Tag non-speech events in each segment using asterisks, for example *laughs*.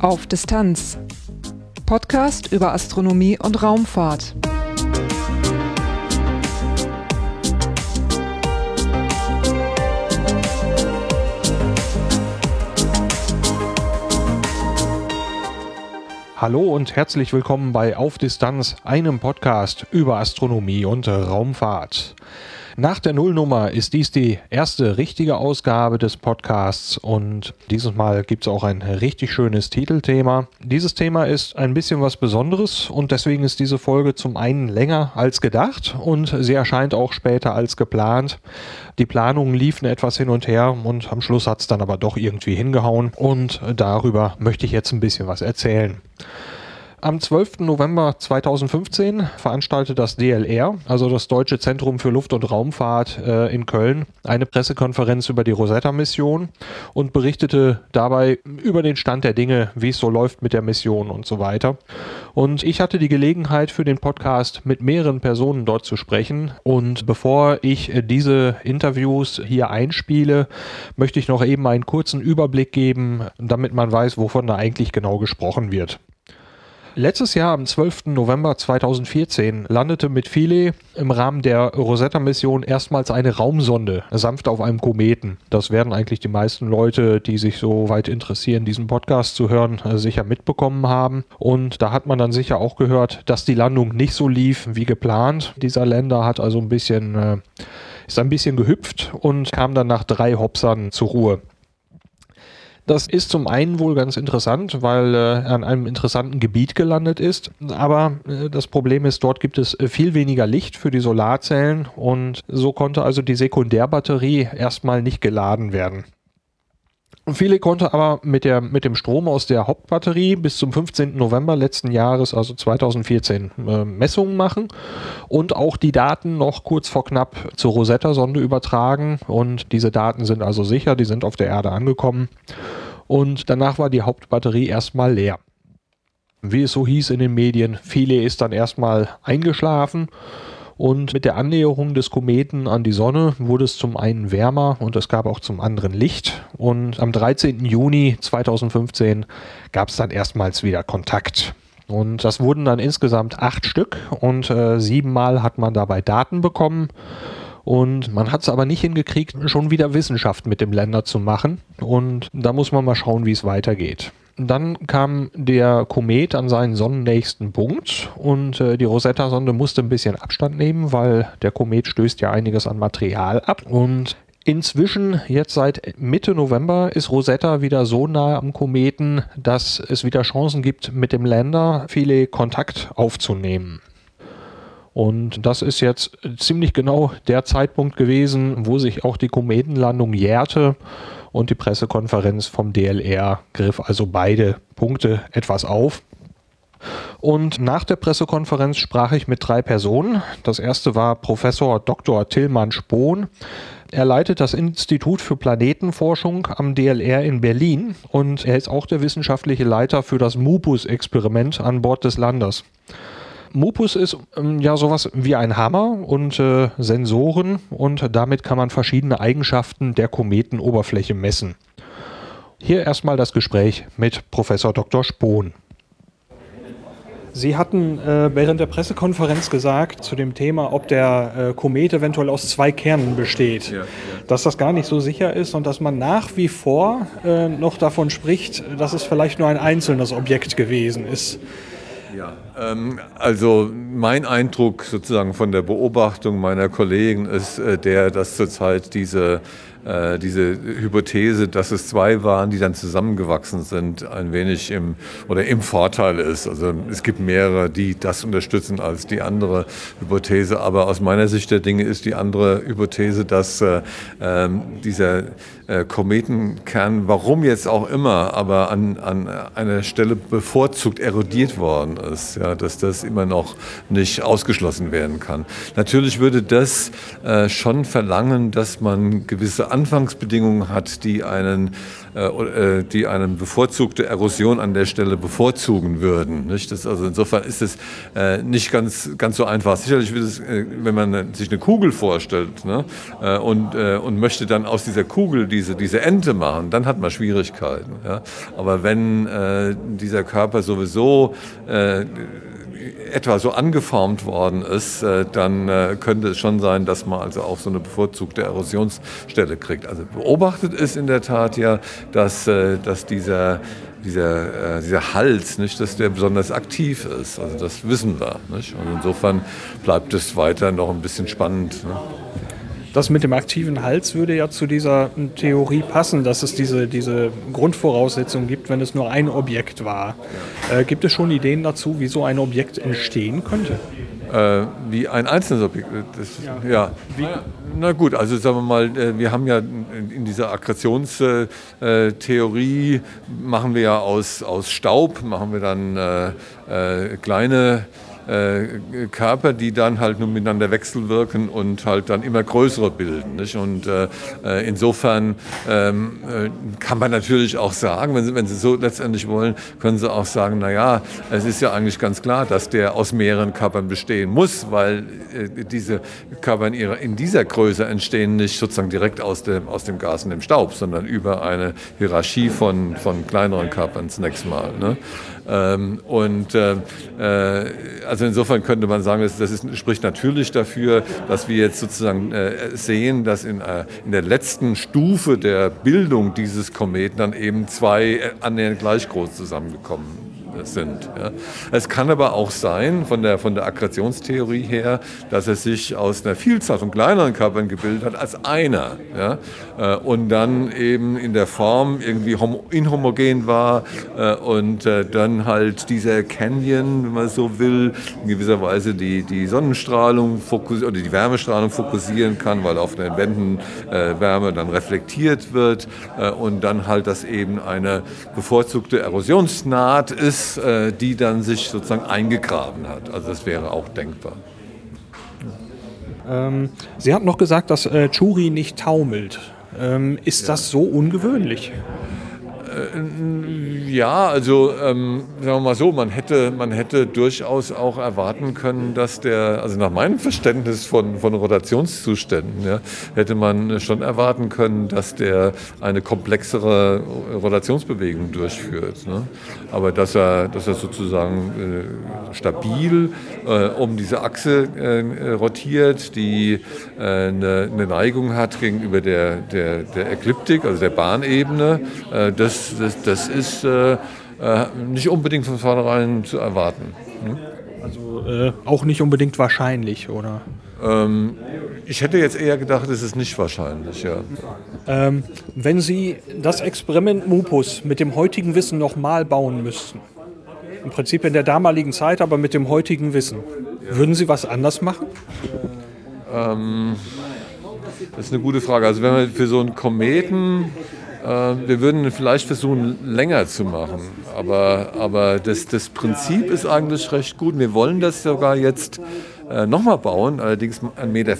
Auf Distanz. Podcast über Astronomie und Raumfahrt. Hallo und herzlich willkommen bei Auf Distanz, einem Podcast über Astronomie und Raumfahrt. Nach der Nullnummer ist dies die erste richtige Ausgabe des Podcasts und dieses Mal gibt es auch ein richtig schönes Titelthema. Dieses Thema ist ein bisschen was Besonderes und deswegen ist diese Folge zum einen länger als gedacht und sie erscheint auch später als geplant. Die Planungen liefen etwas hin und her und am Schluss hat es dann aber doch irgendwie hingehauen und darüber möchte ich jetzt ein bisschen was erzählen. Am 12. November 2015 veranstaltet das DLR, also das Deutsche Zentrum für Luft- und Raumfahrt äh, in Köln, eine Pressekonferenz über die Rosetta-Mission und berichtete dabei über den Stand der Dinge, wie es so läuft mit der Mission und so weiter. Und ich hatte die Gelegenheit für den Podcast mit mehreren Personen dort zu sprechen. Und bevor ich äh, diese Interviews hier einspiele, möchte ich noch eben einen kurzen Überblick geben, damit man weiß, wovon da eigentlich genau gesprochen wird. Letztes Jahr am 12. November 2014 landete mit Philae im Rahmen der Rosetta-Mission erstmals eine Raumsonde sanft auf einem Kometen. Das werden eigentlich die meisten Leute, die sich so weit interessieren, diesen Podcast zu hören, sicher mitbekommen haben. Und da hat man dann sicher auch gehört, dass die Landung nicht so lief wie geplant. Dieser Länder hat also ein bisschen, äh, ist ein bisschen gehüpft und kam dann nach drei Hopsern zur Ruhe. Das ist zum einen wohl ganz interessant, weil äh, er an einem interessanten Gebiet gelandet ist. Aber äh, das Problem ist, dort gibt es äh, viel weniger Licht für die Solarzellen und so konnte also die Sekundärbatterie erstmal nicht geladen werden. Viele konnte aber mit, der, mit dem Strom aus der Hauptbatterie bis zum 15. November letzten Jahres, also 2014, äh, Messungen machen und auch die Daten noch kurz vor knapp zur Rosetta-Sonde übertragen. Und diese Daten sind also sicher, die sind auf der Erde angekommen. Und danach war die Hauptbatterie erstmal leer. Wie es so hieß in den Medien, viele ist dann erstmal eingeschlafen und mit der Annäherung des Kometen an die Sonne wurde es zum einen wärmer und es gab auch zum anderen Licht. Und am 13. Juni 2015 gab es dann erstmals wieder Kontakt. Und das wurden dann insgesamt acht Stück und äh, siebenmal hat man dabei Daten bekommen. Und man hat es aber nicht hingekriegt, schon wieder Wissenschaft mit dem Länder zu machen. Und da muss man mal schauen, wie es weitergeht. Dann kam der Komet an seinen sonnennächsten Punkt und äh, die Rosetta-Sonde musste ein bisschen Abstand nehmen, weil der Komet stößt ja einiges an Material ab. Und Inzwischen, jetzt seit Mitte November, ist Rosetta wieder so nah am Kometen, dass es wieder Chancen gibt, mit dem Lander viele Kontakt aufzunehmen. Und das ist jetzt ziemlich genau der Zeitpunkt gewesen, wo sich auch die Kometenlandung jährte und die Pressekonferenz vom DLR griff also beide Punkte etwas auf. Und nach der Pressekonferenz sprach ich mit drei Personen. Das erste war Professor Dr. Tillmann Spohn. Er leitet das Institut für Planetenforschung am DLR in Berlin und er ist auch der wissenschaftliche Leiter für das MUPUS-Experiment an Bord des Landes. Mupus ist ähm, ja sowas wie ein Hammer und äh, Sensoren und damit kann man verschiedene Eigenschaften der Kometenoberfläche messen. Hier erstmal das Gespräch mit Professor Dr. Spohn. Sie hatten äh, während der Pressekonferenz gesagt zu dem Thema, ob der äh, Komet eventuell aus zwei Kernen besteht, ja, ja. dass das gar nicht so sicher ist und dass man nach wie vor äh, noch davon spricht, dass es vielleicht nur ein einzelnes Objekt gewesen ist. Ja, ähm, also mein Eindruck sozusagen von der Beobachtung meiner Kollegen ist äh, der, dass zurzeit diese äh, diese Hypothese, dass es zwei waren, die dann zusammengewachsen sind, ein wenig im oder im Vorteil ist. Also es gibt mehrere, die das unterstützen als die andere Hypothese. Aber aus meiner Sicht der Dinge ist die andere Hypothese, dass äh, äh, dieser äh, Kometenkern, warum jetzt auch immer, aber an, an einer Stelle bevorzugt erodiert worden ist, ja, dass das immer noch nicht ausgeschlossen werden kann. Natürlich würde das äh, schon verlangen, dass man gewisse Anfangsbedingungen hat, die einen, die eine bevorzugte Erosion an der Stelle bevorzugen würden. Das, also insofern ist es äh, nicht ganz, ganz so einfach. Sicherlich wird es, äh, wenn man sich eine Kugel vorstellt ne? Äh, und, äh, und möchte dann aus dieser Kugel diese, diese Ente machen, dann hat man Schwierigkeiten. Ja? Aber wenn dieser Körper sowieso etwa so angeformt worden ist, äh, dann äh, könnte es schon sein, dass man also auch so eine bevorzugte Erosionsstelle kriegt. Also beobachtet ist in der Tat ja, dass, äh, dass dieser dieser, dieser Hals, nicht, dass der besonders aktiv ist. Also das wissen wir. Nicht? Und insofern bleibt es weiter noch ein bisschen spannend. Ne? Das mit dem aktiven Hals würde ja zu dieser Theorie passen, dass es diese, diese Grundvoraussetzung gibt, wenn es nur ein Objekt war. Äh, gibt es schon Ideen dazu, wie so ein Objekt entstehen könnte? Äh, wie ein einzelnes Objekt. Das, ja. ja. Na gut, also sagen wir mal, äh, wir haben ja in dieser Akkretionstheorie machen wir ja aus, aus Staub, machen wir dann äh, äh kleine äh, Körper, die dann halt nur miteinander wechselwirken und halt dann immer größere bilden. Nicht? Und äh, äh insofern ähm, äh, kann man natürlich auch sagen, wenn Sie, wenn Sie so letztendlich wollen, können Sie auch sagen, naja, es ist ja eigentlich ganz klar, dass der aus mehreren Körpern bestehen muss, weil äh, diese Körper in, ihrer, in dieser Größe entstehen nicht sozusagen direkt aus dem, aus dem Gas und dem Staub, sondern über eine Hierarchie von, von kleineren Körpern zunächst mal. Ne? Ähm, und äh, äh, also insofern könnte man sagen, das, das ist, spricht natürlich dafür, dass wir jetzt sozusagen äh, sehen, dass in, äh, in der letzten Stufe der Bildung dieses Kometen dann eben zwei äh, annähernd gleich groß zusammengekommen sind. Ja. Es kann aber auch sein, von der, von der Akkretionstheorie her, dass es sich aus einer Vielzahl von kleineren Körpern gebildet hat als einer. Ja. Äh, und dann eben in der Form irgendwie inhomogen war äh, und äh, dann halt dieser Canyon, wenn man so will, in gewisser Weise die, die Sonnenstrahlung oder die Wärmestrahlung fokussieren kann, weil auf den Wänden Wärme dann reflektiert wird und dann halt das eben eine bevorzugte Erosionsnaht ist äh, die dann sich sozusagen eingegraben hat. Also das wäre auch denkbar. Ähm, Sie hatten noch gesagt, dass äh, Churi nicht taumelt. Ähm, ist ja. das so ungewöhnlich? Äh, ja, also ähm, sagen wir mal so, man hätte, man hätte durchaus auch erwarten können, dass der, also nach meinem Verständnis von, von Rotationszuständen, ja, hätte man schon erwarten können, dass der eine komplexere Rotationsbewegung durchführt. Ne? Aber dass er, dass er sozusagen äh, stabil äh, um diese Achse äh, rotiert, die äh, eine, eine, Neigung hat gegenüber der, der, der Ekliptik, also der Bahnebene, äh, das das, das, ist äh, äh, nicht unbedingt von vornherein zu erwarten. Hm? Also äh, auch nicht unbedingt wahrscheinlich, oder? Ähm, ich hätte jetzt eher gedacht, es ist nicht wahrscheinlich, ja. Ähm, wenn Sie das Experiment Mupus mit dem heutigen Wissen nochmal bauen müssten, im Prinzip in der damaligen Zeit, aber mit dem heutigen Wissen, würden Sie was anders machen? Ähm, das ist eine gute Frage. Also wenn man für so einen Kometen wir würden vielleicht versuchen, länger zu machen. Aber, aber das, das Prinzip ist eigentlich recht gut. Wir wollen das sogar jetzt äh, nochmal bauen, allerdings 1,40 Meter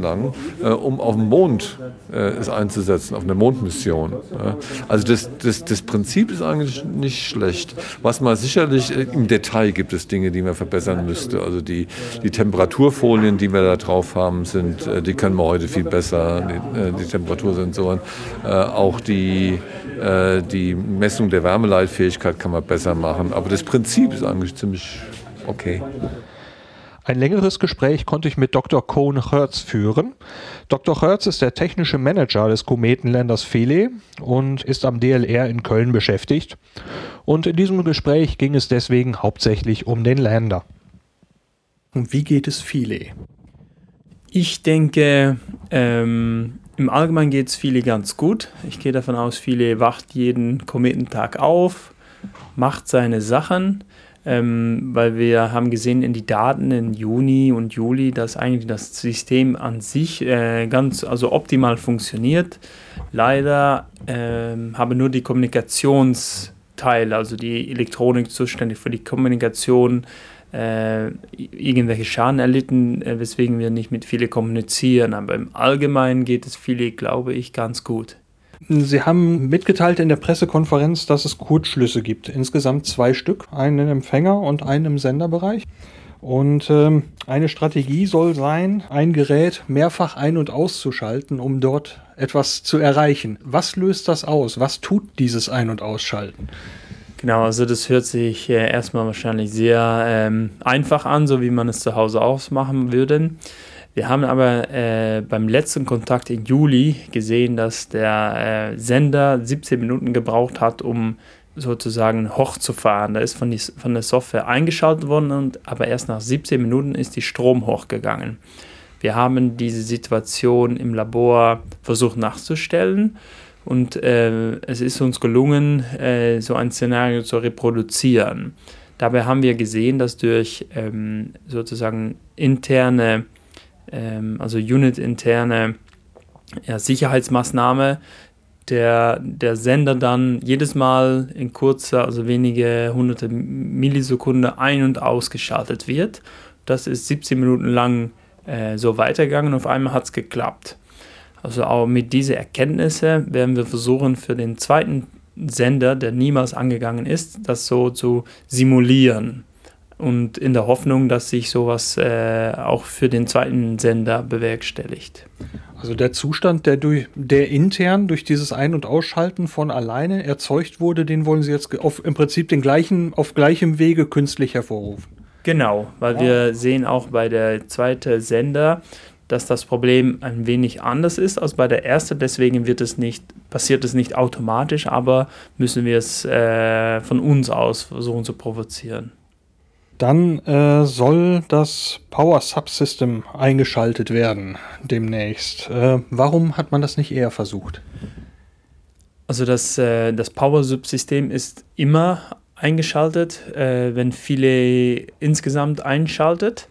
lang, äh, um auf dem Mond äh, es einzusetzen, auf eine Mondmission. Ja. Also das, das, das Prinzip ist eigentlich nicht schlecht. Was man sicherlich, äh, im Detail gibt es Dinge, die man verbessern müsste. Also die, die Temperaturfolien, die wir da drauf haben, sind, äh, die können wir heute viel besser, die, die Temperatursensoren. auch die, die Messung der Wärmeleitfähigkeit kann man besser machen. Aber das Prinzip ist eigentlich ziemlich okay. Ein längeres Gespräch konnte ich mit Dr. Cohn Hertz führen. Dr. Hertz ist der technische Manager des Kometenländers Philae und ist am DLR in Köln beschäftigt. Und in diesem Gespräch ging es deswegen hauptsächlich um den Lander. Und wie geht es Philae? Ich denke, ähm, im Allgemeinen geht es Philae ganz gut. Ich gehe davon aus, Philae wacht jeden Kometentag auf, macht seine Sachen ähm, weil wir haben gesehen in die Daten in Juni und Juli, dass eigentlich das System an sich äh, ganz also optimal funktioniert. Leider ähm, haben nur die Kommunikationsteile, also die Elektronik zuständig für die Kommunikation, äh, irgendwelche Schaden erlitten, äh, weswegen wir nicht mit viele kommunizieren. Aber im Allgemeinen geht es viele, glaube ich, ganz gut. Sie haben mitgeteilt in der Pressekonferenz, dass es Kurzschlüsse gibt. Insgesamt zwei Stück, einen im Empfänger und einen im Senderbereich. Und ähm, eine Strategie soll sein, ein Gerät mehrfach ein- und auszuschalten, um dort etwas zu erreichen. Was löst das aus? Was tut dieses Ein- und Ausschalten? Genau, also das hört sich äh, erstmal wahrscheinlich sehr ähm, einfach an, so wie man es zu Hause ausmachen würde. Wir haben aber äh, beim letzten Kontakt im Juli gesehen, dass der äh, Sender 17 Minuten gebraucht hat, um sozusagen hochzufahren. Da ist von, die, von der Software eingeschaltet worden, und, aber erst nach 17 Minuten ist die Strom hochgegangen. Wir haben diese Situation im Labor versucht nachzustellen und äh, es ist uns gelungen, äh, so ein Szenario zu reproduzieren. Dabei haben wir gesehen, dass durch ähm, sozusagen interne, ähm, also Unit-interne ja, Sicherheitsmaßnahme, der, der Sender dann jedes Mal in kurzer, also wenige hunderte Millisekunden ein- und ausgeschaltet wird. Das ist 17 Minuten lang äh, so weitergegangen und auf einmal hat es geklappt. Also auch mit diesen Erkenntnissen werden wir versuchen, für den zweiten Sender, der niemals angegangen ist, das so zu simulieren. Und in der Hoffnung, dass sich sowas äh, auch für den zweiten Sender bewerkstelligt. Also der Zustand, der, durch, der intern durch dieses Ein- und Ausschalten von alleine erzeugt wurde, den wollen Sie jetzt auf, im Prinzip den gleichen, auf gleichem Wege künstlich hervorrufen. Genau, weil ja. wir sehen auch bei der zweiten Sender, dass das Problem ein wenig anders ist als bei der ersten. Deswegen wird es nicht, passiert es nicht automatisch, aber müssen wir es äh, von uns aus versuchen zu provozieren. Dann äh, soll das Power Subsystem eingeschaltet werden demnächst. Äh, warum hat man das nicht eher versucht? Also das, äh, das Power Subsystem ist immer eingeschaltet, äh, wenn viele insgesamt einschaltet.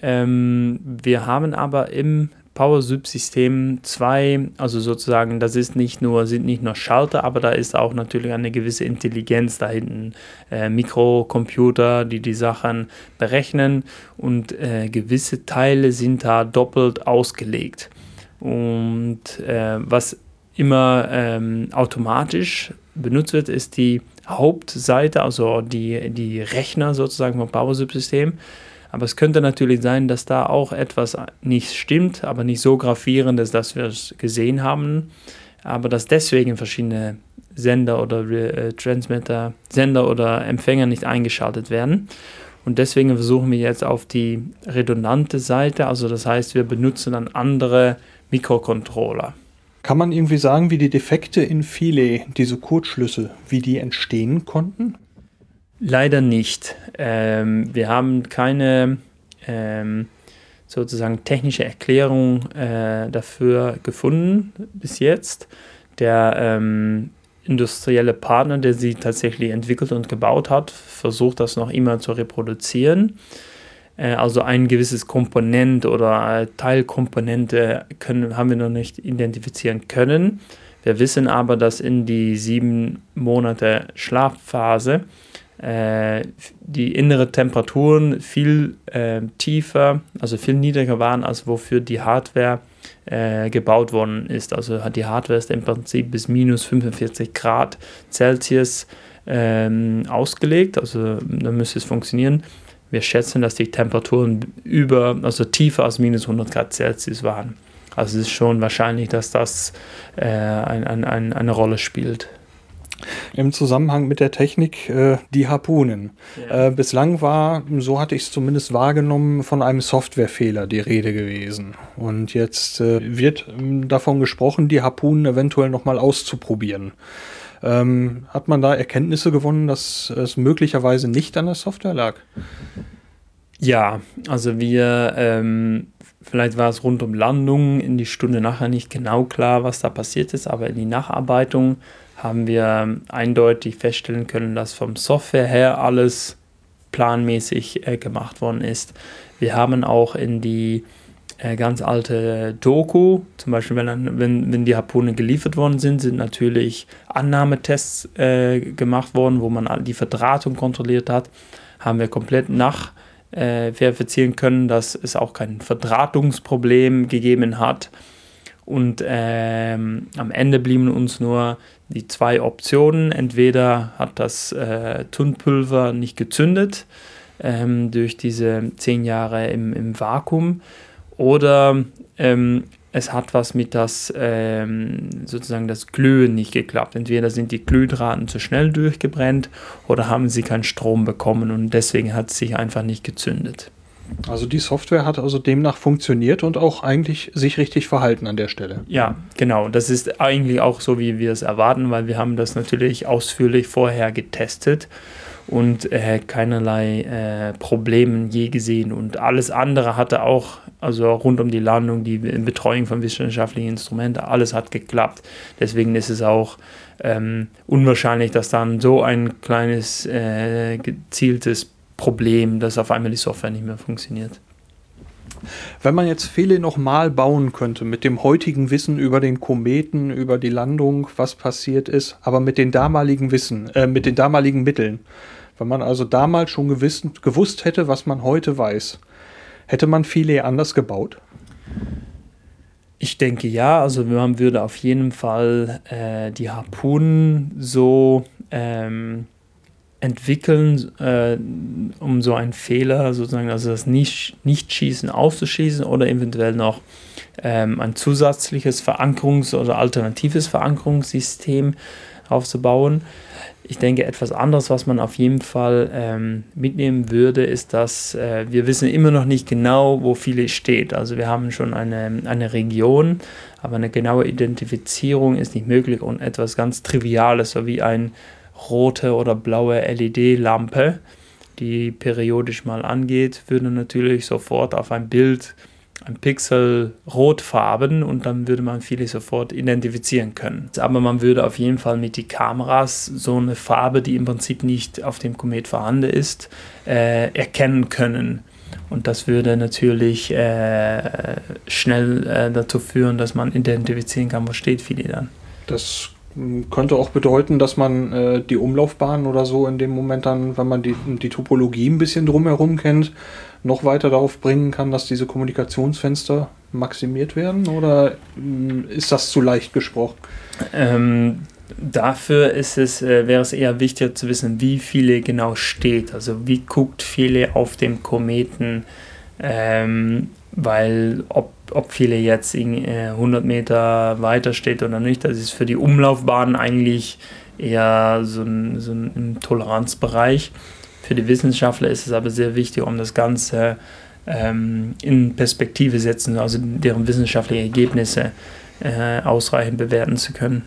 Ähm, wir haben aber im Power-Subsystem zwei, also sozusagen, das ist nicht nur, sind nicht nur Schalter, aber da ist auch natürlich eine gewisse Intelligenz da hinten. Äh, Mikrocomputer, die die Sachen berechnen und äh, gewisse Teile sind da doppelt ausgelegt. Und äh, was immer ähm, automatisch benutzt wird, ist die Hauptseite, also die, die Rechner sozusagen vom Power-Subsystem. Aber es könnte natürlich sein, dass da auch etwas nicht stimmt, aber nicht so gravierend ist, dass wir es gesehen haben. Aber dass deswegen verschiedene Sender oder äh, Transmitter, Sender oder Empfänger nicht eingeschaltet werden. Und deswegen versuchen wir jetzt auf die redundante Seite, also das heißt, wir benutzen dann andere Mikrocontroller. Kann man irgendwie sagen, wie die Defekte in Philae, diese Kurzschlüsse, wie die entstehen konnten? Leider nicht. Ähm, wir haben keine ähm, sozusagen technische Erklärung äh, dafür gefunden bis jetzt. Der ähm, industrielle Partner, der sie tatsächlich entwickelt und gebaut hat, versucht das noch immer zu reproduzieren. Äh, also ein gewisses Komponent oder Teilkomponente können, haben wir noch nicht identifizieren können. Wir wissen aber, dass in die sieben Monate Schlafphase äh, die innere Temperaturen viel äh, tiefer, also viel niedriger waren, als wofür die Hardware äh, gebaut worden ist. Also die Hardware ist im Prinzip bis minus 45 Grad Celsius ähm, ausgelegt, also dann müsste es funktionieren. Wir schätzen, dass die Temperaturen über, also tiefer als minus 100 Grad Celsius waren. Also es ist schon wahrscheinlich, dass das äh, ein, ein, ein, eine Rolle spielt im Zusammenhang mit der Technik äh, die Harpunen. Ja. Äh, bislang war, so hatte ich es zumindest wahrgenommen, von einem Softwarefehler die Rede gewesen. Und jetzt äh, wird ähm, davon gesprochen, die Harpunen eventuell nochmal auszuprobieren. Ähm, hat man da Erkenntnisse gewonnen, dass es möglicherweise nicht an der Software lag? Ja, also wir, ähm, vielleicht war es rund um Landung in die Stunde nachher nicht genau klar, was da passiert ist, aber in die Nacharbeitung haben wir eindeutig feststellen können, dass vom Software her alles planmäßig äh, gemacht worden ist. Wir haben auch in die äh, ganz alte Doku, zum Beispiel wenn, wenn, wenn die Harpune geliefert worden sind, sind natürlich Annahmetests äh, gemacht worden, wo man die Verdrahtung kontrolliert hat. Haben wir komplett nach äh, können, dass es auch kein Verdrahtungsproblem gegeben hat. Und ähm, am Ende blieben uns nur die zwei Optionen. Entweder hat das äh, Tunpulver nicht gezündet ähm, durch diese zehn Jahre im, im Vakuum oder ähm, es hat was mit das ähm, sozusagen das Glühen nicht geklappt. Entweder sind die Glühdrahten zu schnell durchgebrennt oder haben sie keinen Strom bekommen und deswegen hat es sich einfach nicht gezündet. Also die Software hat also demnach funktioniert und auch eigentlich sich richtig verhalten an der Stelle. Ja, genau. Das ist eigentlich auch so, wie wir es erwarten, weil wir haben das natürlich ausführlich vorher getestet und äh, keinerlei äh, Probleme je gesehen. Und alles andere hatte auch, also rund um die Landung, die Betreuung von wissenschaftlichen Instrumenten, alles hat geklappt. Deswegen ist es auch ähm, unwahrscheinlich, dass dann so ein kleines äh, gezieltes Problem, dass auf einmal die Software nicht mehr funktioniert. Wenn man jetzt Fele nochmal bauen könnte, mit dem heutigen Wissen über den Kometen, über die Landung, was passiert ist, aber mit den damaligen Wissen, äh, mit den damaligen Mitteln, wenn man also damals schon gewissen, gewusst hätte, was man heute weiß, hätte man Fele anders gebaut? Ich denke ja, also man würde auf jeden Fall äh, die Harpunen so ähm, entwickeln, äh, um so einen Fehler sozusagen, also das nicht, Nicht-Schießen aufzuschießen oder eventuell noch ähm, ein zusätzliches Verankerungs- oder alternatives Verankerungssystem aufzubauen. Ich denke, etwas anderes, was man auf jeden Fall ähm, mitnehmen würde, ist, dass äh, wir wissen immer noch nicht genau, wo viele steht. Also wir haben schon eine, eine Region, aber eine genaue Identifizierung ist nicht möglich und etwas ganz Triviales, so wie ein rote oder blaue LED-Lampe, die periodisch mal angeht, würde natürlich sofort auf ein Bild ein Pixel rotfarben und dann würde man viele sofort identifizieren können. Aber man würde auf jeden Fall mit den Kameras so eine Farbe, die im Prinzip nicht auf dem Komet vorhanden ist, äh, erkennen können. Und das würde natürlich äh, schnell äh, dazu führen, dass man identifizieren kann, wo steht viele dann. Das könnte auch bedeuten, dass man äh, die Umlaufbahn oder so in dem Moment dann, wenn man die, die Topologie ein bisschen drumherum kennt, noch weiter darauf bringen kann, dass diese Kommunikationsfenster maximiert werden? Oder äh, ist das zu leicht gesprochen? Ähm, dafür ist es, äh, wäre es eher wichtig zu wissen, wie viele genau steht. Also wie guckt viele auf dem Kometen, ähm, weil ob ob viele jetzt in, äh, 100 Meter weiter steht oder nicht, das ist für die Umlaufbahn eigentlich eher so ein, so ein Toleranzbereich. Für die Wissenschaftler ist es aber sehr wichtig, um das Ganze ähm, in Perspektive setzen, also deren wissenschaftlichen Ergebnisse äh, ausreichend bewerten zu können.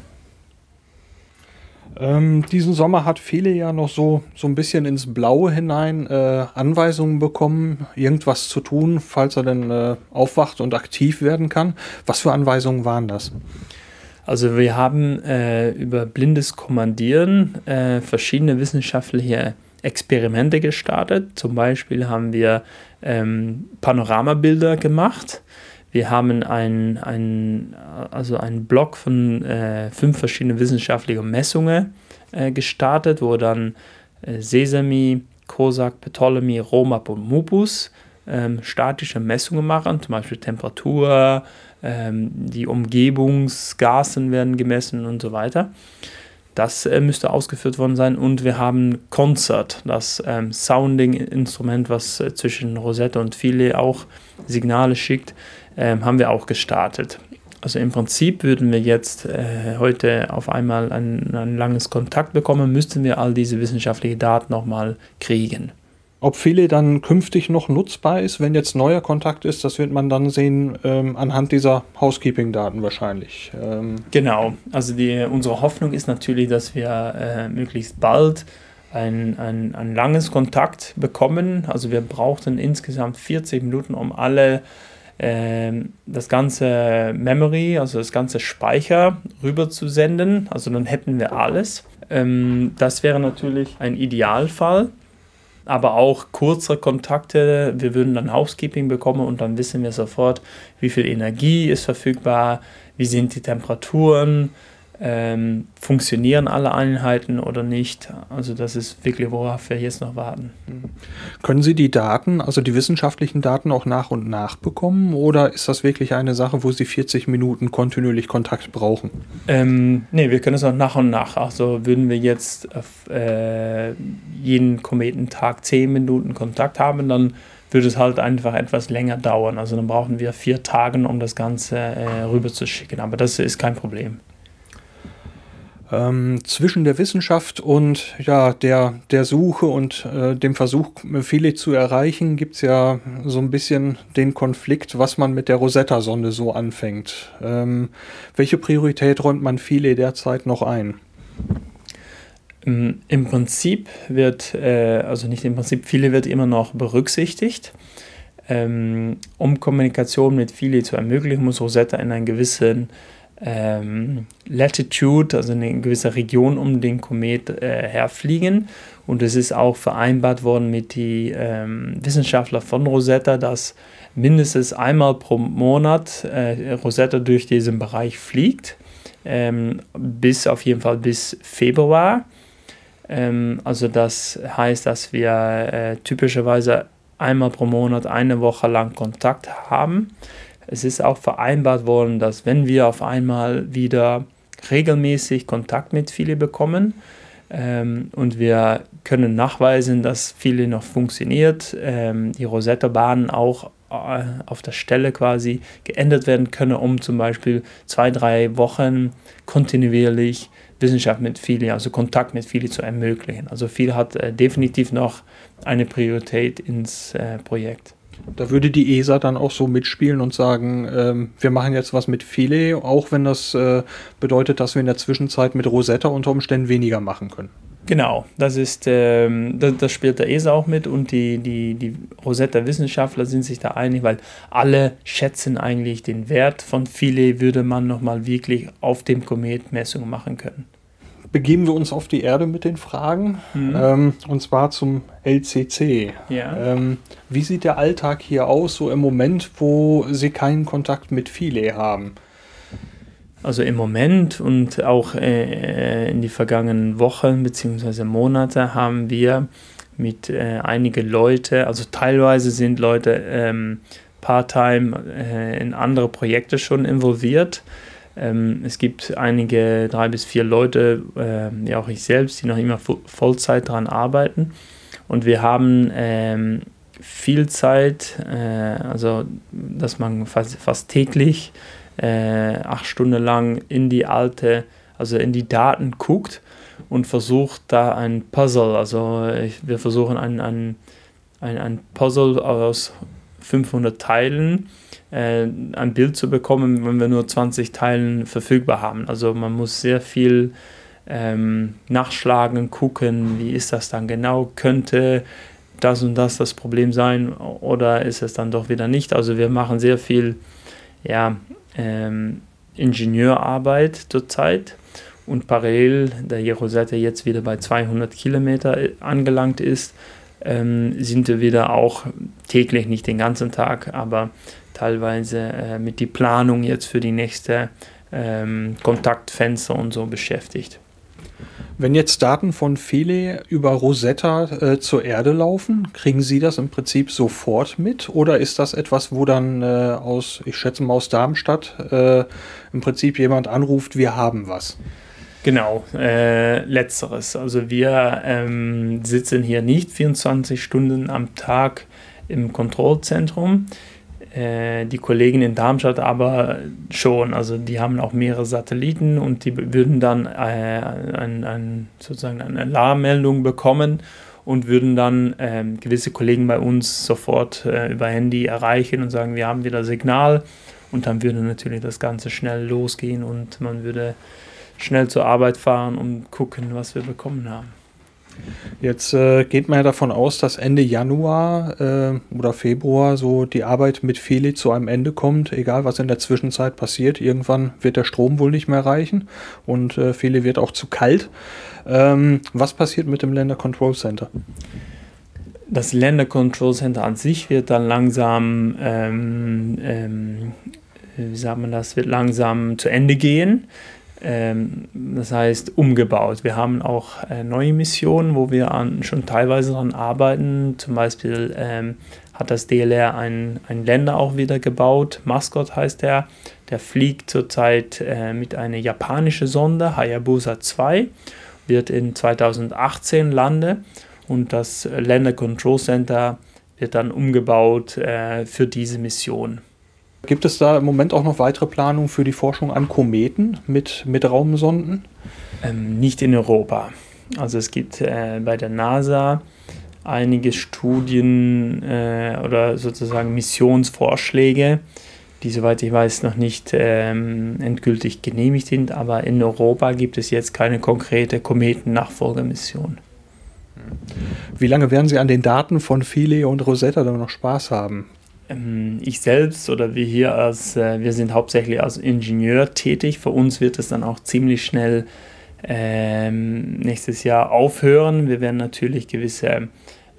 Ähm, diesen Sommer hat Fele ja noch so, so ein bisschen ins Blaue hinein äh, Anweisungen bekommen, irgendwas zu tun, falls er denn äh, aufwacht und aktiv werden kann. Was für Anweisungen waren das? Also wir haben äh, über blindes Kommandieren äh, verschiedene wissenschaftliche Experimente gestartet. Zum Beispiel haben wir ähm, Panoramabilder gemacht. Wir haben einen ein, also einen Block von äh, fünf verschiedenen wissenschaftlichen Messungen äh, gestartet, wo dann äh, Sesami, COSAC, Ptolemy, Romap und Mupus ähm, statische Messungen machen, zum Beispiel Temperatur, ähm, die Umgebungsgasen werden gemessen und so weiter. Das äh, müsste ausgeführt worden sein. Und wir haben Concert, das ähm, Sounding-Instrument, was äh, zwischen Rosette und Philae auch Signale schickt ähm, haben wir auch gestartet. Also im Prinzip würden wir jetzt äh, heute auf einmal ein, ein langes Kontakt bekommen, müssten wir all diese wissenschaftlichen Daten nochmal kriegen. Ob viele dann künftig noch nutzbar ist, wenn jetzt neuer Kontakt ist, das wird man dann sehen ähm, anhand dieser Housekeeping-Daten wahrscheinlich. Ähm genau, also die, unsere Hoffnung ist natürlich, dass wir äh, möglichst bald ein, ein, ein langes Kontakt bekommen. Also wir brauchten insgesamt 40 Minuten, um alle das ganze Memory, also das ganze Speicher rüber zu senden. Also dann hätten wir alles. Ähm, das wäre natürlich ein Idealfall. Aber auch kurze Kontakte, wir würden dann Housekeeping bekommen und dann wissen wir sofort, wie viel Energie ist verfügbar, wie sind die Temperaturen, ähm, funktionieren alle Einheiten oder nicht. Also das ist wirklich, worauf wir jetzt noch warten. Können Sie die Daten, also die wissenschaftlichen Daten auch nach und nach bekommen oder ist das wirklich eine Sache, wo Sie 40 Minuten kontinuierlich Kontakt brauchen? Ähm, ne, wir können es auch nach und nach. Also würden wir jetzt auf, äh, jeden Kometentag 10 Minuten Kontakt haben, dann würde es halt einfach etwas länger dauern. Also dann brauchen wir vier Tage, um das Ganze äh, rüber zu schicken. Aber das ist kein Problem. Ähm, zwischen der Wissenschaft und ja, der, der Suche und äh, dem Versuch, viele zu erreichen, gibt es ja so ein bisschen den Konflikt, was man mit der Rosetta-Sonde so anfängt. Ähm, welche Priorität räumt man viele derzeit noch ein? Ähm, Im Prinzip wird, äh, also nicht im Prinzip, viele wird immer noch berücksichtigt. Ähm, um Kommunikation mit viele zu ermöglichen, muss Rosetta in einen gewissen ähm, Latitude, also eine gewisse Region um den Komet äh, herfliegen. Und es ist auch vereinbart worden mit den ähm, Wissenschaftlern von Rosetta, dass mindestens einmal pro Monat äh, Rosetta durch diesen Bereich fliegt, ähm, bis auf jeden Fall bis Februar. Ähm, also das heißt, dass wir äh, typischerweise einmal pro Monat eine Woche lang Kontakt haben. Es ist auch vereinbart worden, dass wenn wir auf einmal wieder regelmäßig Kontakt mit Fili bekommen ähm, und wir können nachweisen, dass Fili noch funktioniert, ähm, die Rosetta-Bahnen auch äh, auf der Stelle quasi geändert werden können, um zum Beispiel zwei, drei Wochen kontinuierlich Wissenschaft mit Fili, also Kontakt mit Fili zu ermöglichen. Also Fili hat äh, definitiv noch eine Priorität ins äh, Projekt. Da würde die ESA dann auch so mitspielen und sagen, ähm, wir machen jetzt was mit Philae, auch wenn das äh, bedeutet, dass wir in der Zwischenzeit mit Rosetta unter Umständen weniger machen können. Genau, das ist, ähm, das, das, spielt der ESA auch mit und die, die, die Rosetta-Wissenschaftler sind sich da einig, weil alle schätzen eigentlich den Wert von Philae, würde man nochmal wirklich auf dem Komet Messungen machen können begeben wir uns auf die Erde mit den Fragen. Mhm. Ähm, und zwar zum LCC. Ja. Ähm, wie sieht der Alltag hier aus, so im Moment, wo Sie keinen Kontakt mit Philae haben? Also im Moment und auch äh, in die vergangenen Wochen bzw. Monate haben wir mit äh, einigen Leuten, also teilweise sind Leute ähm, part-time äh, in andere Projekte schon involviert. Ähm, es gibt einige, drei bis vier Leute, äh, ja auch ich selbst, die noch immer Vollzeit daran arbeiten. Und wir haben ähm, viel Zeit, äh, also dass man fast, fast täglich äh, acht Stunden lang in die alte, also in die Daten guckt und versucht da ein Puzzle, also ich, wir versuchen ein, ein, ein, ein Puzzle aus 500 Teilen äh, ein Bild zu bekommen, wenn wir nur 20 Teilen verfügbar haben. Also man muss sehr viel ähm, nachschlagen, gucken, wie ist das dann genau, könnte das und das das Problem sein oder ist es dann doch wieder nicht. Also wir machen sehr viel ja, ähm, Ingenieurarbeit zurzeit und parallel, da die Rosette jetzt wieder bei 200 Kilometer angelangt ist, ähm, sind wir wieder auch täglich, nicht den ganzen Tag, aber teilweise äh, mit der Planung jetzt für die nächste ähm, Kontaktfenster und so beschäftigt. Wenn jetzt Daten von Fele über Rosetta äh, zur Erde laufen, kriegen Sie das im Prinzip sofort mit? Oder ist das etwas, wo dann äh, aus, ich schätze mal aus Darmstadt, äh, im Prinzip jemand anruft, wir haben was? Genau, äh, letzteres. Also wir ähm, sitzen hier nicht 24 Stunden am Tag im Kontrollzentrum. Äh, die Kollegen in Darmstadt aber schon. Also die haben auch mehrere Satelliten und die würden dann äh, ein, ein, sozusagen eine Alarmmeldung bekommen und würden dann äh, gewisse Kollegen bei uns sofort äh, über Handy erreichen und sagen, wir haben wieder Signal. Und dann würde natürlich das Ganze schnell losgehen und man würde schnell zur Arbeit fahren und gucken, was wir bekommen haben. Jetzt äh, geht man ja davon aus, dass Ende Januar äh, oder Februar so die Arbeit mit Feli zu einem Ende kommt, egal was in der Zwischenzeit passiert. Irgendwann wird der Strom wohl nicht mehr reichen und äh, Feli wird auch zu kalt. Ähm, was passiert mit dem Länder Control Center? Das Länder Control Center an sich wird dann langsam, ähm, ähm, wie sagt man das, wird langsam zu Ende gehen. Ähm, das heißt umgebaut. Wir haben auch äh, neue Missionen, wo wir an, schon teilweise daran arbeiten. Zum Beispiel ähm, hat das DLR ein, ein Länder auch wieder gebaut. Mascot heißt der. Der fliegt zurzeit äh, mit einer japanischen Sonde, Hayabusa 2, wird in 2018 landen und das Länder Control Center wird dann umgebaut äh, für diese Mission. Gibt es da im Moment auch noch weitere Planungen für die Forschung an Kometen mit, mit Raumsonden? Ähm, nicht in Europa. Also es gibt äh, bei der NASA einige Studien äh, oder sozusagen Missionsvorschläge, die soweit ich weiß noch nicht ähm, endgültig genehmigt sind, aber in Europa gibt es jetzt keine konkrete Kometennachfolgemission. Wie lange werden Sie an den Daten von Philae und Rosetta dann noch Spaß haben? Ähm, ich selbst oder wir hier als, äh, wir sind hauptsächlich als Ingenieur tätig. Für uns wird es dann auch ziemlich schnell ähm, nächstes Jahr aufhören. Wir werden natürlich gewisse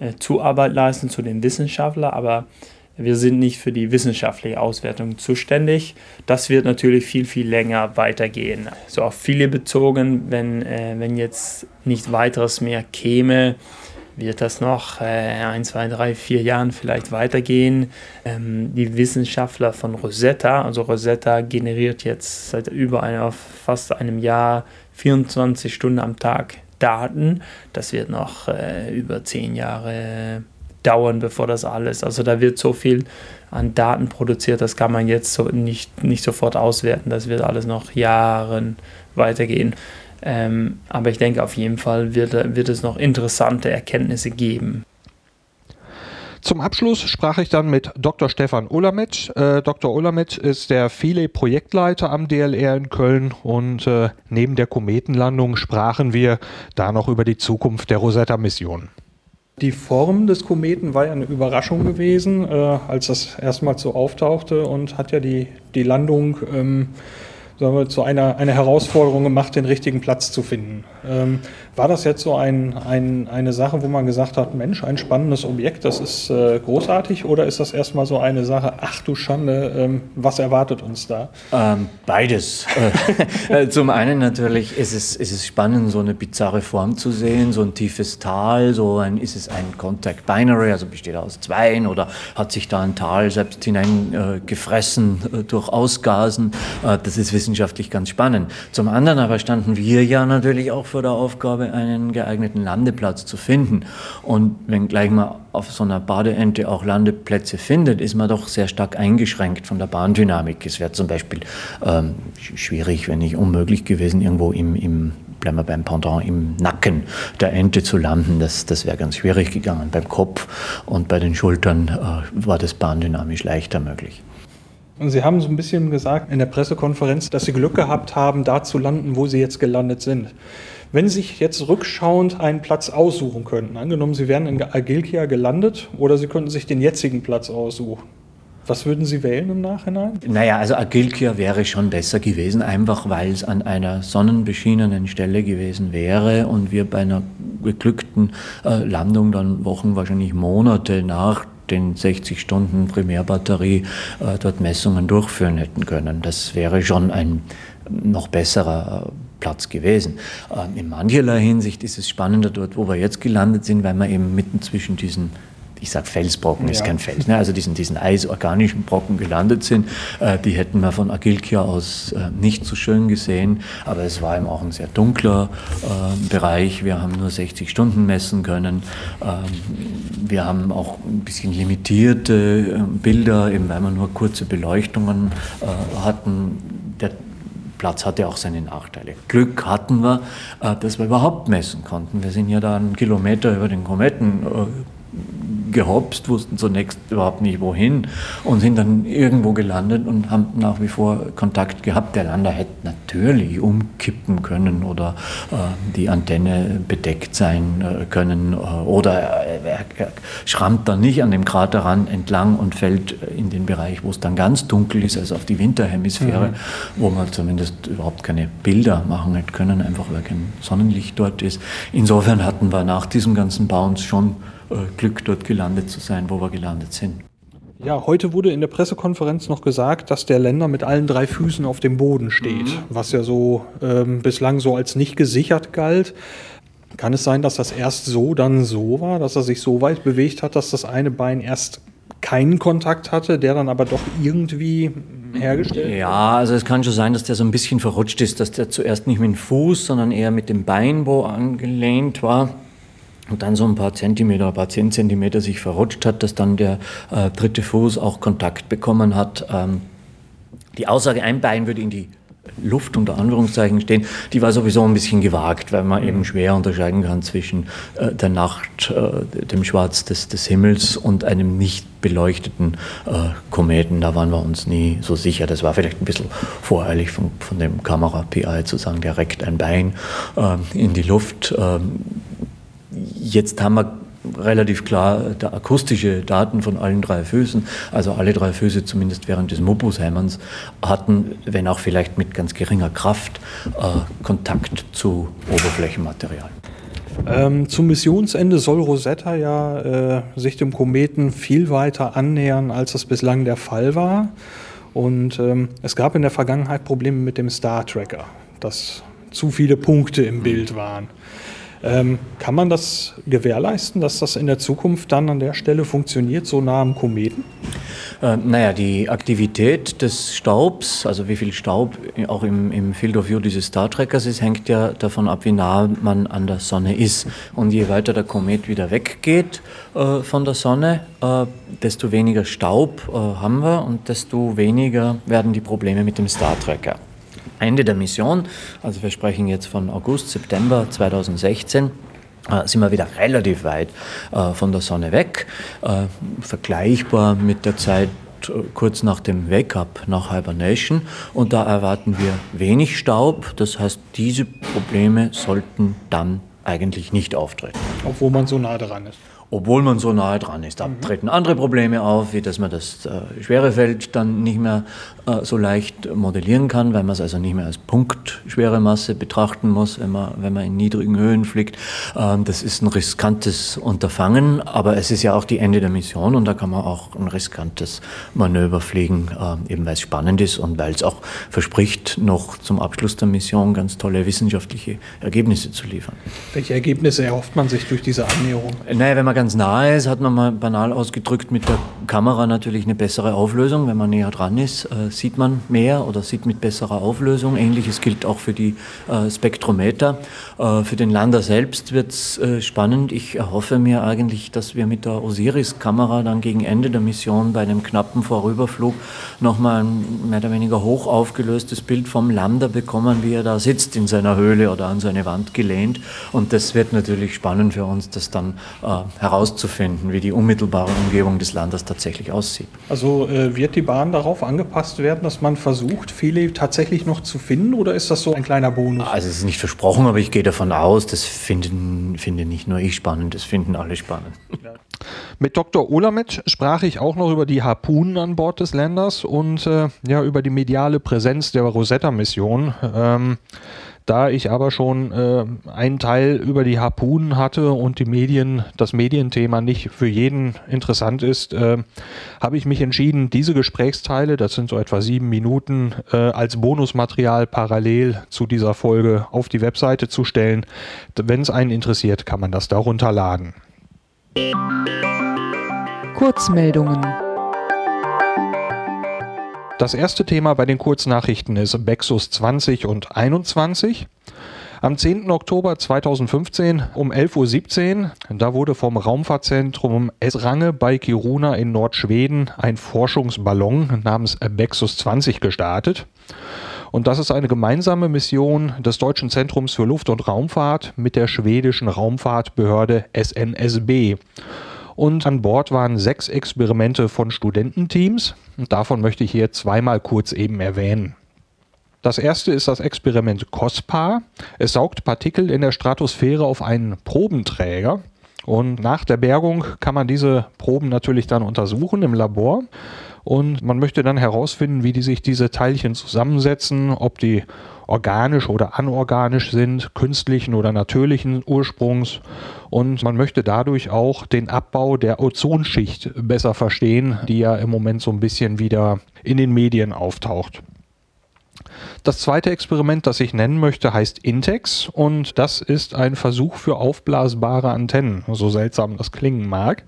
äh, Zuarbeit leisten zu den Wissenschaftlern, aber wir sind nicht für die wissenschaftliche Auswertung zuständig. Das wird natürlich viel, viel länger weitergehen. So auf viele bezogen, wenn, äh, wenn jetzt nicht weiteres mehr käme, wird das noch äh, ein, zwei, drei, vier Jahren vielleicht weitergehen. Ähm, die Wissenschaftler von Rosetta, also Rosetta generiert jetzt seit über einer, fast einem Jahr 24 Stunden am Tag Daten. Das wird noch äh, über zehn Jahre dauern, bevor das alles, also da wird so viel an Daten produziert, das kann man jetzt so nicht, nicht sofort auswerten. Das wird alles noch Jahren weitergehen. Ähm, aber ich denke, auf jeden Fall wird, wird es noch interessante Erkenntnisse geben. Zum Abschluss sprach ich dann mit Dr. Stefan Olamet. Äh, Dr. Olamet ist der Philae-Projektleiter am DLR in Köln und äh, neben der Kometenlandung sprachen wir da noch über die Zukunft der Rosetta-Mission. Die Form des Kometen war ja eine Überraschung gewesen, äh, als das erstmals so auftauchte und hat ja die, die Landung ähm, sagen wir, zu einer, einer Herausforderung gemacht, den richtigen Platz zu finden. Ähm, war das jetzt so ein, ein, eine Sache, wo man gesagt hat, Mensch, ein spannendes Objekt, das ist äh, großartig, oder ist das erstmal so eine Sache, ach du Schande, ähm, was erwartet uns da? Ähm, beides. Äh, *laughs* äh, zum einen natürlich ist es, ist es spannend, so eine bizarre Form zu sehen, so ein tiefes Tal, so ein, ist es ein Contact Binary, also besteht aus Zweien, oder hat sich da ein Tal selbst hineingefressen äh, durch Ausgasen. Äh, das ist wissenschaftlich ganz spannend. Zum anderen aber standen wir ja natürlich auch vor der Aufgabe, einen geeigneten Landeplatz zu finden. Und wenn gleich mal auf so einer Badeente auch Landeplätze findet, ist man doch sehr stark eingeschränkt von der Bahndynamik. Es wäre zum Beispiel ähm, schwierig, wenn nicht unmöglich gewesen, irgendwo im, im bleiben wir beim Pendant, im Nacken der Ente zu landen. Das, das wäre ganz schwierig gegangen. Beim Kopf und bei den Schultern äh, war das bahndynamisch leichter möglich. Sie haben so ein bisschen gesagt in der Pressekonferenz, dass Sie Glück gehabt haben, da zu landen, wo Sie jetzt gelandet sind. Wenn Sie sich jetzt rückschauend einen Platz aussuchen könnten, angenommen, Sie wären in Agilkia gelandet oder Sie könnten sich den jetzigen Platz aussuchen, was würden Sie wählen im Nachhinein? Naja, also Agilkia wäre schon besser gewesen, einfach weil es an einer sonnenbeschienenen Stelle gewesen wäre und wir bei einer geglückten äh, Landung dann Wochen, wahrscheinlich Monate nach den 60 Stunden Primärbatterie äh, dort Messungen durchführen hätten können. Das wäre schon ein noch besserer äh, Platz gewesen. Ähm, in mancherlei Hinsicht ist es spannender dort, wo wir jetzt gelandet sind, weil wir eben mitten zwischen diesen ich sage Felsbrocken, ja. ist kein Fels, ne? also diesen, diesen eisorganischen Brocken gelandet sind. Äh, die hätten wir von Agilkia aus äh, nicht so schön gesehen, aber es war eben auch ein sehr dunkler äh, Bereich. Wir haben nur 60 Stunden messen können. Ähm, wir haben auch ein bisschen limitierte Bilder, eben weil wir nur kurze Beleuchtungen äh, hatten. Der Platz hatte auch seine Nachteile. Glück hatten wir, äh, dass wir überhaupt messen konnten. Wir sind ja da einen Kilometer über den Kometen gehopst, wussten zunächst überhaupt nicht wohin und sind dann irgendwo gelandet und haben nach wie vor Kontakt gehabt. Der Lander hätte natürlich umkippen können oder äh, die Antenne bedeckt sein äh, können äh, oder er, er, schrammt dann nicht an dem Kraterrand entlang und fällt in den Bereich, wo es dann ganz dunkel ist, also auf die Winterhemisphäre, mhm. wo man zumindest überhaupt keine Bilder machen hätte können, einfach weil kein Sonnenlicht dort ist. Insofern hatten wir nach diesem ganzen Bounce schon Glück, dort gelandet zu sein, wo wir gelandet sind. Ja, heute wurde in der Pressekonferenz noch gesagt, dass der Länder mit allen drei Füßen auf dem Boden steht, mhm. was ja so ähm, bislang so als nicht gesichert galt. Kann es sein, dass das erst so, dann so war, dass er sich so weit bewegt hat, dass das eine Bein erst keinen Kontakt hatte, der dann aber doch irgendwie hergestellt Ja, also es kann schon sein, dass der so ein bisschen verrutscht ist, dass der zuerst nicht mit dem Fuß, sondern eher mit dem Beinbo angelehnt war und dann so ein paar Zentimeter, ein paar zehn Zentimeter sich verrutscht hat, dass dann der äh, dritte Fuß auch Kontakt bekommen hat. Ähm, die Aussage, ein Bein würde in die Luft unter Anführungszeichen stehen, die war sowieso ein bisschen gewagt, weil man eben schwer unterscheiden kann zwischen äh, der Nacht, äh, dem Schwarz des, des, Himmels und einem nicht beleuchteten äh, Kometen. Da waren wir uns nie so sicher. Das war vielleicht ein bisschen voreilig von, von dem Kamera-PI zu sagen, der reckt ein Bein äh, in die Luft. Jetzt haben wir relativ klar der akustische Daten von allen drei Füßen, also alle drei Füße zumindest während des Mobusheimerns hatten, wenn auch vielleicht mit ganz geringer Kraft, äh, Kontakt zu Oberflächenmaterial. Ähm, zum Missionsende soll Rosetta ja äh, sich dem Kometen viel weiter annähern, als das bislang der Fall war. Und ähm, es gab in der Vergangenheit Probleme mit dem Star Tracker, dass zu viele Punkte im Bild waren. Ähm, kann man das gewährleisten, dass das in der Zukunft dann an der Stelle funktioniert, so nah am Kometen? Äh, naja, die Aktivität des Staubs, also wie viel Staub auch im, im Field of View dieses Star Trekkers ist, hängt ja davon ab, wie nah man an der Sonne ist. Und je weiter der Komet wieder weggeht äh, von der Sonne, äh, desto weniger Staub äh, haben wir und desto weniger werden die Probleme mit dem Star Trekker. Ende der Mission, also wir sprechen jetzt von August, September 2016, äh, sind wir wieder relativ weit äh, von der Sonne weg, äh, vergleichbar mit der Zeit kurz nach dem Wake-up nach Hibernation. Und da erwarten wir wenig Staub, das heißt diese Probleme sollten dann eigentlich nicht auftreten. Obwohl man so nah dran ist obwohl man so nahe dran ist. Da mhm. treten andere Probleme auf, wie dass man das äh, schwere Feld dann nicht mehr äh, so leicht modellieren kann, weil man es also nicht mehr als Punktschwere Masse betrachten muss, wenn man, wenn man in niedrigen Höhen fliegt. Ähm, das ist ein riskantes Unterfangen, aber es ist ja auch die Ende der Mission und da kann man auch ein riskantes Manöver fliegen, äh, eben weil es spannend ist und weil es auch verspricht, noch zum Abschluss der Mission ganz tolle wissenschaftliche Ergebnisse zu liefern. Welche Ergebnisse erhofft man sich durch diese Annäherung? Naja, wenn man ganz nahe ist, hat man mal banal ausgedrückt mit der Kamera natürlich eine bessere Auflösung. Wenn man näher dran ist, äh, sieht man mehr oder sieht mit besserer Auflösung. Ähnliches gilt auch für die äh, Spektrometer. Äh, für den Lander selbst wird es äh, spannend. Ich erhoffe mir eigentlich, dass wir mit der Osiris-Kamera dann gegen Ende der Mission bei einem knappen Vorüberflug nochmal ein mehr oder weniger hoch aufgelöstes Bild vom Lander bekommen, wie er da sitzt in seiner Höhle oder an seine Wand gelehnt. Und das wird natürlich spannend für uns, das dann äh, herauszufinden, wie die unmittelbare Umgebung des Landes tatsächlich aussieht. Also äh, wird die Bahn darauf angepasst werden, dass man versucht, viele tatsächlich noch zu finden oder ist das so ein kleiner Bonus? Also es ist nicht versprochen, aber ich gehe davon aus, das finden, finde nicht nur ich spannend, das finden alle spannend. Mit Dr. Olametsch sprach ich auch noch über die Harpunen an Bord des Landers und äh, ja, über die mediale Präsenz der Rosetta-Mission. Ähm, da ich aber schon äh, einen Teil über die Harpunen hatte und die Medien, das Medienthema nicht für jeden interessant ist, äh, habe ich mich entschieden, diese Gesprächsteile, das sind so etwa sieben Minuten, äh, als Bonusmaterial parallel zu dieser Folge auf die Webseite zu stellen. Wenn es einen interessiert, kann man das da runterladen. Kurzmeldungen. Das erste Thema bei den Kurznachrichten ist Bexus 20 und 21. Am 10. Oktober 2015 um 11.17 Uhr, da wurde vom Raumfahrtzentrum Esrange bei Kiruna in Nordschweden ein Forschungsballon namens Bexus 20 gestartet. Und das ist eine gemeinsame Mission des Deutschen Zentrums für Luft- und Raumfahrt mit der schwedischen Raumfahrtbehörde SNSB. Und an Bord waren sechs Experimente von Studententeams. Und davon möchte ich hier zweimal kurz eben erwähnen. Das erste ist das Experiment COSPA. Es saugt Partikel in der Stratosphäre auf einen Probenträger. Und nach der Bergung kann man diese Proben natürlich dann untersuchen im Labor. Und man möchte dann herausfinden, wie die sich diese Teilchen zusammensetzen, ob die organisch oder anorganisch sind, künstlichen oder natürlichen Ursprungs. Und man möchte dadurch auch den Abbau der Ozonschicht besser verstehen, die ja im Moment so ein bisschen wieder in den Medien auftaucht. Das zweite Experiment, das ich nennen möchte, heißt Intex und das ist ein Versuch für aufblasbare Antennen, so seltsam das klingen mag.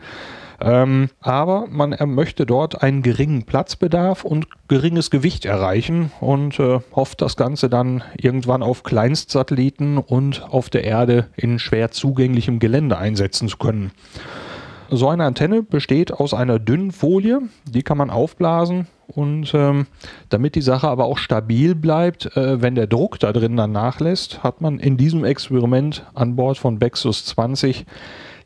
Ähm, aber man möchte dort einen geringen Platzbedarf und geringes Gewicht erreichen und äh, hofft das Ganze dann irgendwann auf Kleinstsatelliten und auf der Erde in schwer zugänglichem Gelände einsetzen zu können. So eine Antenne besteht aus einer dünnen Folie, die kann man aufblasen und ähm, damit die Sache aber auch stabil bleibt, äh, wenn der Druck da drin dann nachlässt, hat man in diesem Experiment an Bord von Bexus 20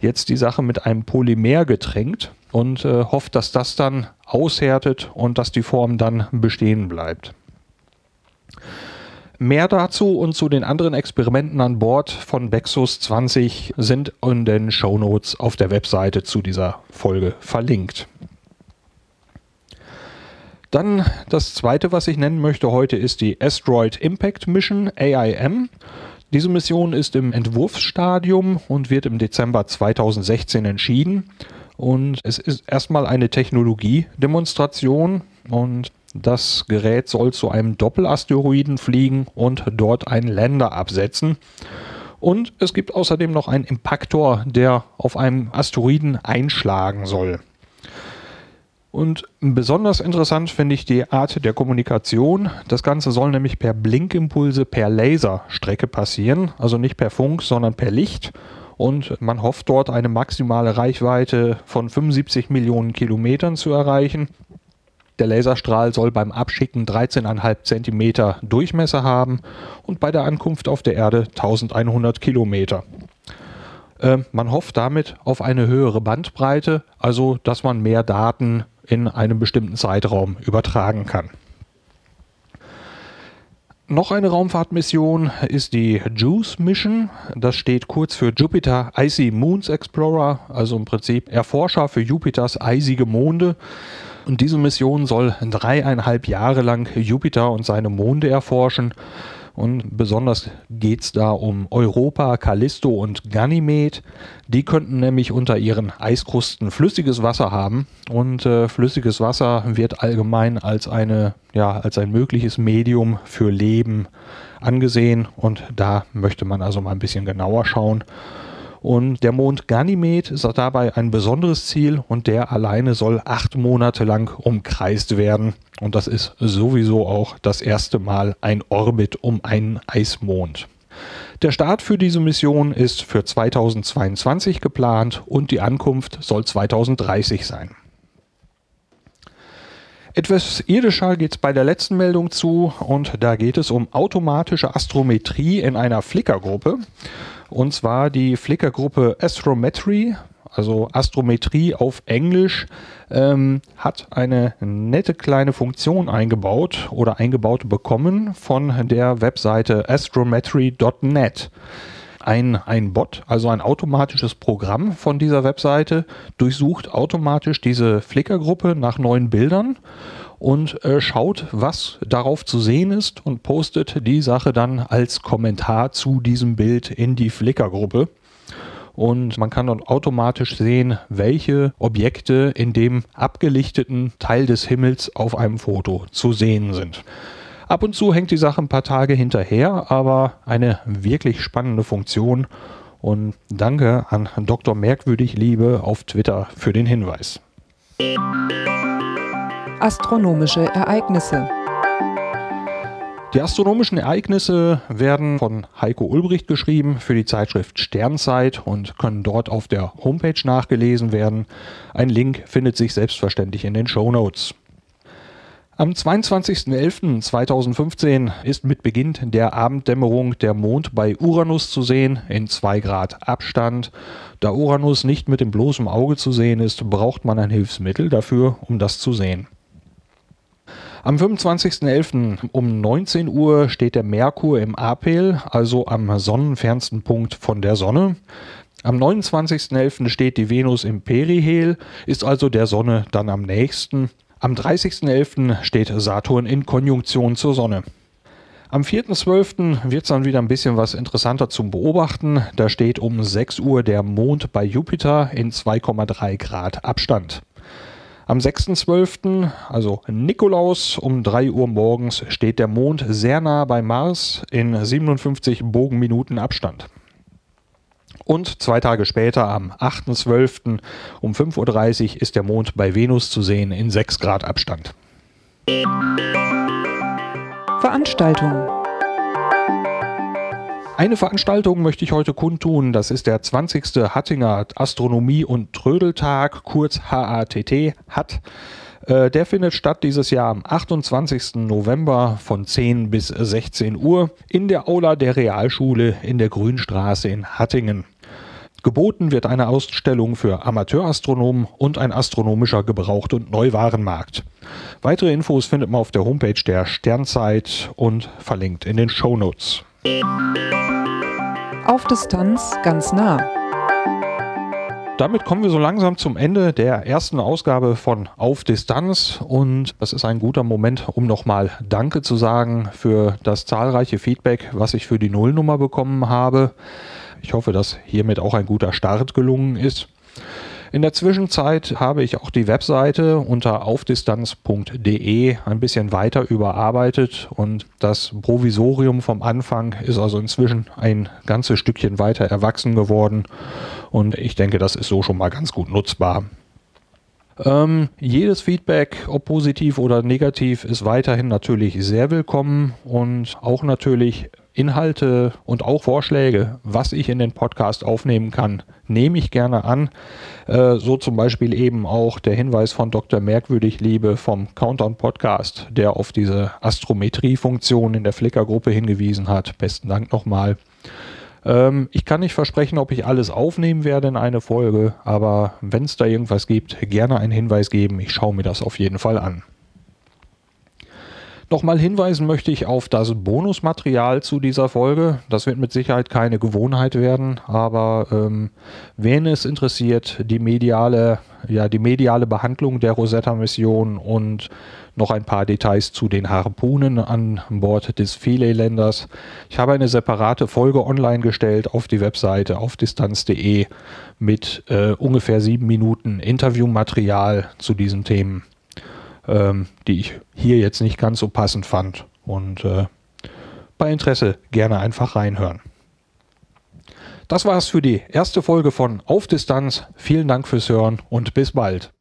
jetzt die Sache mit einem Polymer getränkt und äh, hofft, dass das dann aushärtet und dass die Form dann bestehen bleibt. Mehr dazu und zu den anderen Experimenten an Bord von Bexus 20 sind in den Show Notes auf der Webseite zu dieser Folge verlinkt. Dann das zweite, was ich nennen möchte heute, ist die Asteroid Impact Mission AIM. Diese Mission ist im Entwurfsstadium und wird im Dezember 2016 entschieden. Und es ist erstmal eine Technologiedemonstration und das Gerät soll zu einem Doppelasteroiden fliegen und dort einen Länder absetzen. Und es gibt außerdem noch einen Impaktor, der auf einem Asteroiden einschlagen soll. Und besonders interessant finde ich die Art der Kommunikation. Das Ganze soll nämlich per Blinkimpulse per Laserstrecke passieren, also nicht per Funk, sondern per Licht. Und man hofft dort eine maximale Reichweite von 75 Millionen Kilometern zu erreichen. Der Laserstrahl soll beim Abschicken 13,5 Zentimeter Durchmesser haben und bei der Ankunft auf der Erde 1100 Kilometer. Äh, man hofft damit auf eine höhere Bandbreite, also dass man mehr Daten in einem bestimmten Zeitraum übertragen kann. Noch eine Raumfahrtmission ist die JUICE Mission. Das steht kurz für Jupiter Icy Moons Explorer, also im Prinzip Erforscher für Jupiters eisige Monde. Und diese Mission soll dreieinhalb Jahre lang Jupiter und seine Monde erforschen und besonders geht es da um Europa, Callisto und Ganymed. Die könnten nämlich unter ihren Eiskrusten flüssiges Wasser haben. Und äh, flüssiges Wasser wird allgemein als, eine, ja, als ein mögliches Medium für Leben angesehen. Und da möchte man also mal ein bisschen genauer schauen. Und der Mond Ganymed ist dabei ein besonderes Ziel und der alleine soll acht Monate lang umkreist werden. Und das ist sowieso auch das erste Mal ein Orbit um einen Eismond. Der Start für diese Mission ist für 2022 geplant und die Ankunft soll 2030 sein. Etwas irdischer geht es bei der letzten Meldung zu und da geht es um automatische Astrometrie in einer Flickergruppe. Und zwar die Flickr-Gruppe Astrometry, also Astrometrie auf Englisch, ähm, hat eine nette kleine Funktion eingebaut oder eingebaut bekommen von der Webseite astrometry.net. Ein, ein Bot, also ein automatisches Programm von dieser Webseite, durchsucht automatisch diese Flickr-Gruppe nach neuen Bildern und äh, schaut, was darauf zu sehen ist und postet die Sache dann als Kommentar zu diesem Bild in die Flickr-Gruppe. Und man kann dann automatisch sehen, welche Objekte in dem abgelichteten Teil des Himmels auf einem Foto zu sehen sind. Ab und zu hängt die Sache ein paar Tage hinterher, aber eine wirklich spannende Funktion. Und danke an Dr. Merkwürdig Liebe auf Twitter für den Hinweis. Astronomische Ereignisse. Die astronomischen Ereignisse werden von Heiko Ulbricht geschrieben für die Zeitschrift Sternzeit und können dort auf der Homepage nachgelesen werden. Ein Link findet sich selbstverständlich in den Show Notes. Am 22.11.2015 ist mit Beginn der Abenddämmerung der Mond bei Uranus zu sehen, in 2 Grad Abstand. Da Uranus nicht mit dem bloßen Auge zu sehen ist, braucht man ein Hilfsmittel dafür, um das zu sehen. Am 25.11. um 19 Uhr steht der Merkur im Apel, also am sonnenfernsten Punkt von der Sonne. Am 29.11. steht die Venus im Perihel, ist also der Sonne dann am nächsten. Am 30.11. steht Saturn in Konjunktion zur Sonne. Am 4.12. wird es dann wieder ein bisschen was interessanter zum Beobachten. Da steht um 6 Uhr der Mond bei Jupiter in 2,3 Grad Abstand. Am 6.12., also Nikolaus, um 3 Uhr morgens steht der Mond sehr nah bei Mars in 57 Bogenminuten Abstand. Und zwei Tage später, am 8.12. um 5.30 Uhr, ist der Mond bei Venus zu sehen in 6 Grad Abstand. Veranstaltung. Eine Veranstaltung möchte ich heute kundtun. Das ist der 20. Hattinger Astronomie- und Trödeltag, kurz HATT, HAT. Äh, der findet statt dieses Jahr am 28. November von 10 bis 16 Uhr in der Aula der Realschule in der Grünstraße in Hattingen. Geboten wird eine Ausstellung für Amateurastronomen und ein astronomischer Gebraucht- und Neuwarenmarkt. Weitere Infos findet man auf der Homepage der Sternzeit und verlinkt in den Show Notes. Auf Distanz ganz nah. Damit kommen wir so langsam zum Ende der ersten Ausgabe von Auf Distanz und das ist ein guter Moment, um nochmal Danke zu sagen für das zahlreiche Feedback, was ich für die Nullnummer bekommen habe. Ich hoffe, dass hiermit auch ein guter Start gelungen ist. In der Zwischenzeit habe ich auch die Webseite unter aufdistanz.de ein bisschen weiter überarbeitet und das Provisorium vom Anfang ist also inzwischen ein ganzes Stückchen weiter erwachsen geworden und ich denke, das ist so schon mal ganz gut nutzbar. Ähm, jedes Feedback, ob positiv oder negativ, ist weiterhin natürlich sehr willkommen und auch natürlich Inhalte und auch Vorschläge, was ich in den Podcast aufnehmen kann, nehme ich gerne an. Äh, so zum Beispiel eben auch der Hinweis von Dr. Merkwürdig Liebe vom Countdown Podcast, der auf diese Astrometrie-Funktion in der Flickr-Gruppe hingewiesen hat. Besten Dank nochmal. Ähm, ich kann nicht versprechen, ob ich alles aufnehmen werde in eine Folge, aber wenn es da irgendwas gibt, gerne einen Hinweis geben. Ich schaue mir das auf jeden Fall an. Nochmal hinweisen möchte ich auf das Bonusmaterial zu dieser Folge. Das wird mit Sicherheit keine Gewohnheit werden, aber ähm, wen es interessiert, die mediale, ja, die mediale Behandlung der Rosetta-Mission und noch ein paar Details zu den Harpunen an Bord des Philae-Länders. Ich habe eine separate Folge online gestellt auf die Webseite auf distanz.de mit äh, ungefähr sieben Minuten Interviewmaterial zu diesen Themen ähm, die ich hier jetzt nicht ganz so passend fand. Und äh, bei Interesse gerne einfach reinhören. Das war's für die erste Folge von Auf Distanz. Vielen Dank fürs Hören und bis bald.